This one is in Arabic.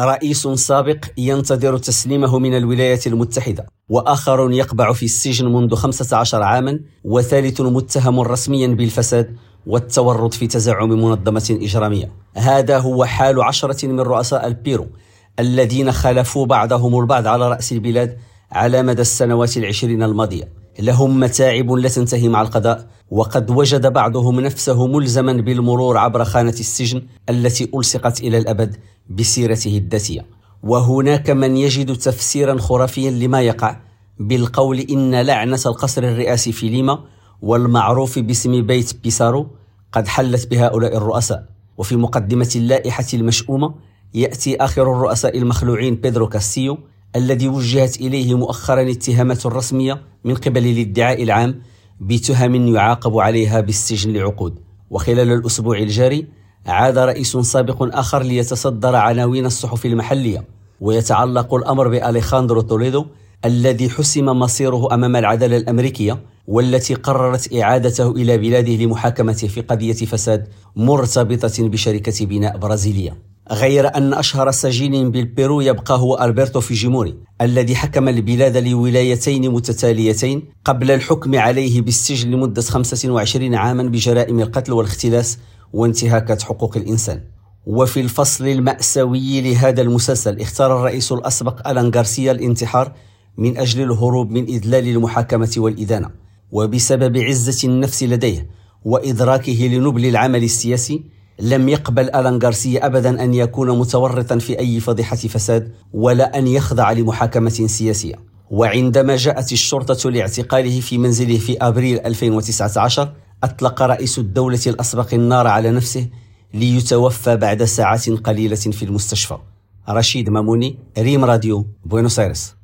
رئيس سابق ينتظر تسليمه من الولايات المتحدة وآخر يقبع في السجن منذ 15 عاما وثالث متهم رسميا بالفساد والتورط في تزعم منظمة إجرامية. هذا هو حال عشرة من رؤساء البيرو الذين خلفوا بعضهم البعض على رأس البلاد على مدى السنوات العشرين الماضية. لهم متاعب لا تنتهي مع القضاء. وقد وجد بعضهم نفسه ملزما بالمرور عبر خانة السجن التي ألصقت إلى الأبد بسيرته الذاتية. وهناك من يجد تفسيرا خرافيا لما يقع بالقول إن لعنة القصر الرئاسي في ليما والمعروف باسم بيت بيسارو قد حلت بهؤلاء الرؤساء. وفي مقدمة اللائحة المشؤومة يأتي آخر الرؤساء المخلوعين بيدرو كاستيو الذي وجهت إليه مؤخرا اتهامات رسمية من قبل الادعاء العام بتهم يعاقب عليها بالسجن لعقود. وخلال الأسبوع الجاري عاد رئيس سابق آخر ليتصدر عناوين الصحف المحلية. ويتعلق الأمر بأليخاندرو توليدو الذي حسم مصيره أمام العدالة الأمريكية والتي قررت إعادته إلى بلاده لمحاكمته في قضية فساد مرتبطة بشركة بناء برازيلية. غير أن أشهر سجين بالبيرو يبقى هو ألبرتو فوجيموري الذي حكم البلاد لولايتين متتاليتين قبل الحكم عليه بالسجن لمدة 25 عاما بجرائم القتل والاختلاس وانتهاكات حقوق الإنسان. وفي الفصل المأساوي لهذا المسلسل اختار الرئيس الأسبق ألان غارسيا الانتحار من أجل الهروب من إذلال المحاكمة والإدانة. وبسبب عزة النفس لديه وإدراكه لنبل العمل السياسي لم يقبل ألان غارسيا أبدا أن يكون متورطا في أي فضيحة فساد ولا أن يخضع لمحاكمة سياسية. وعندما جاءت الشرطة لاعتقاله في منزله في أبريل 2019 أطلق رئيس الدولة الأسبق النار على نفسه ليتوفى بعد ساعات قليلة في المستشفى. رشيد ماموني ريم راديو بوينوس آيرس